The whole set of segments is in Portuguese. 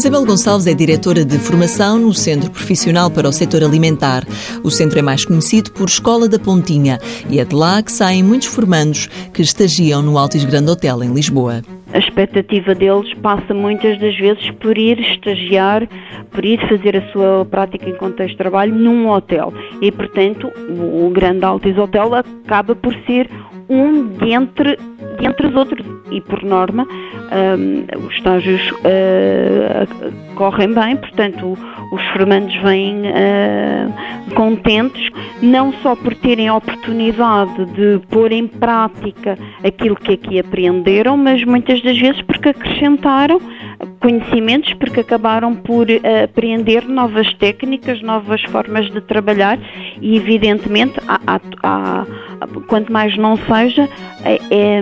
Isabel Gonçalves é diretora de formação no Centro Profissional para o Setor Alimentar. O centro é mais conhecido por Escola da Pontinha e é de lá que saem muitos formandos que estagiam no Altis Grande Hotel em Lisboa. A expectativa deles passa muitas das vezes por ir estagiar, por ir fazer a sua prática em contexto de trabalho num hotel. E, portanto, o Grande Altis Hotel acaba por ser um dentre, dentre os outros. E, por norma, um, os estágios uh, correm bem, portanto, os formandos vêm uh, contentes, não só por terem a oportunidade de pôr em prática aquilo que aqui aprenderam, mas muitas das vezes porque acrescentaram conhecimentos, porque acabaram por uh, aprender novas técnicas, novas formas de trabalhar e, evidentemente, há, há, há, quanto mais não seja, é, é,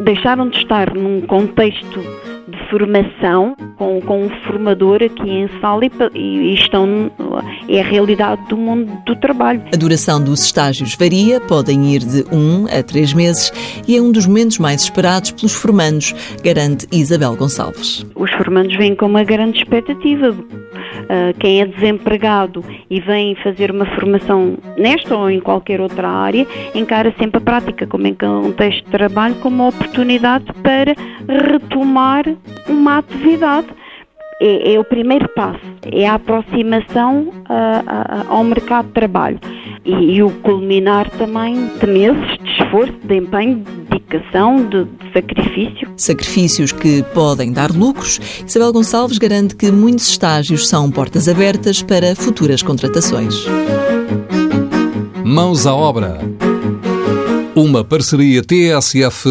deixaram de estar num contexto de formação com, com um formador aqui em sala e, e estão é a realidade do mundo do trabalho. A duração dos estágios varia, podem ir de um a três meses e é um dos momentos mais esperados pelos formandos, garante Isabel Gonçalves. Os formandos vêm com uma grande expectativa quem é desempregado e vem fazer uma formação nesta ou em qualquer outra área, encara sempre a prática como em contexto de trabalho como uma oportunidade para retomar uma atividade. É, é o primeiro passo, é a aproximação uh, uh, ao mercado de trabalho e, e, o culminar também de meses de esforço, de empenho, dedicação, de, de sacrifício. Sacrifícios que podem dar lucros. Isabel Gonçalves garante que muitos estágios são portas abertas para futuras contratações. Mãos à obra. Uma parceria TSF-IEFP.